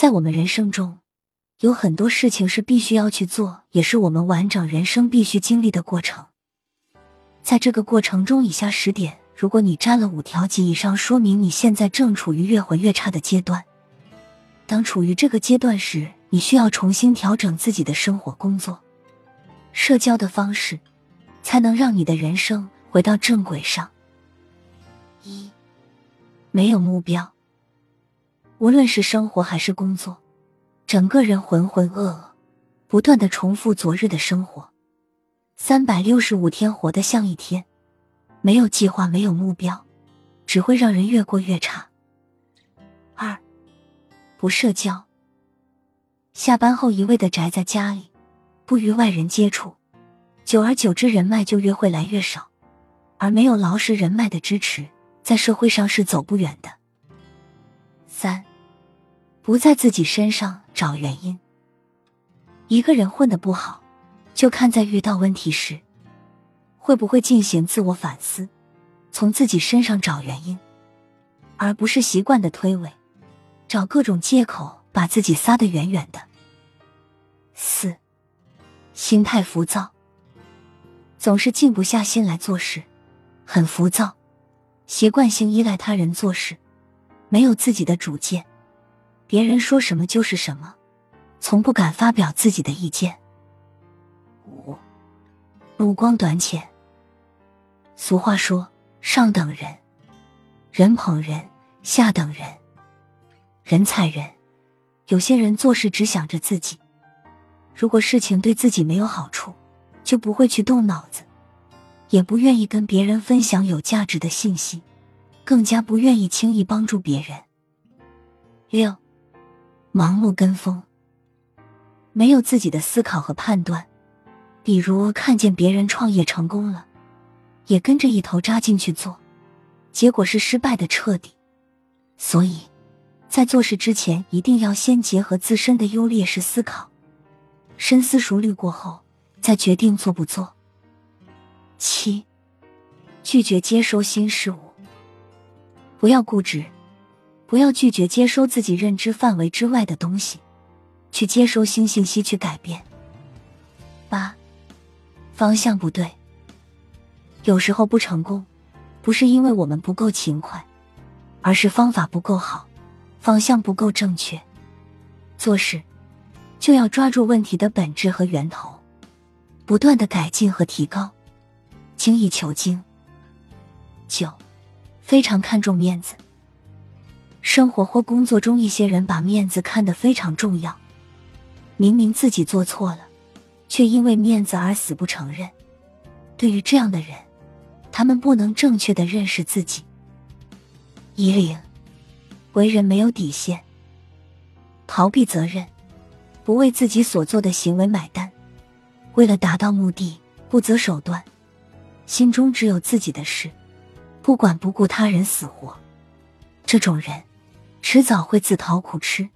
在我们人生中，有很多事情是必须要去做，也是我们完整人生必须经历的过程。在这个过程中，以下十点，如果你占了五条及以上，说明你现在正处于越混越差的阶段。当处于这个阶段时，你需要重新调整自己的生活、工作、社交的方式，才能让你的人生回到正轨上。一，没有目标，无论是生活还是工作，整个人浑浑噩噩，不断的重复昨日的生活，三百六十五天活得像一天，没有计划，没有目标，只会让人越过越差。二，不社交，下班后一味的宅在家里，不与外人接触，久而久之，人脉就越会来越少，而没有牢实人脉的支持。在社会上是走不远的。三，不在自己身上找原因。一个人混的不好，就看在遇到问题时，会不会进行自我反思，从自己身上找原因，而不是习惯的推诿，找各种借口把自己撒得远远的。四，心态浮躁，总是静不下心来做事，很浮躁。习惯性依赖他人做事，没有自己的主见，别人说什么就是什么，从不敢发表自己的意见。五，目光短浅。俗话说：“上等人，人捧人；下等人，人踩人。”有些人做事只想着自己，如果事情对自己没有好处，就不会去动脑子。也不愿意跟别人分享有价值的信息，更加不愿意轻易帮助别人。六，盲目跟风，没有自己的思考和判断，比如看见别人创业成功了，也跟着一头扎进去做，结果是失败的彻底。所以，在做事之前，一定要先结合自身的优劣势思考，深思熟虑过后，再决定做不做。七，拒绝接收新事物，不要固执，不要拒绝接收自己认知范围之外的东西，去接收新信息，去改变。八，方向不对，有时候不成功，不是因为我们不够勤快，而是方法不够好，方向不够正确。做事就要抓住问题的本质和源头，不断的改进和提高。精益求精。九，非常看重面子。生活或工作中，一些人把面子看得非常重要，明明自己做错了，却因为面子而死不承认。对于这样的人，他们不能正确的认识自己。一零，为人没有底线，逃避责任，不为自己所做的行为买单，为了达到目的不择手段。心中只有自己的事，不管不顾他人死活，这种人迟早会自讨苦吃。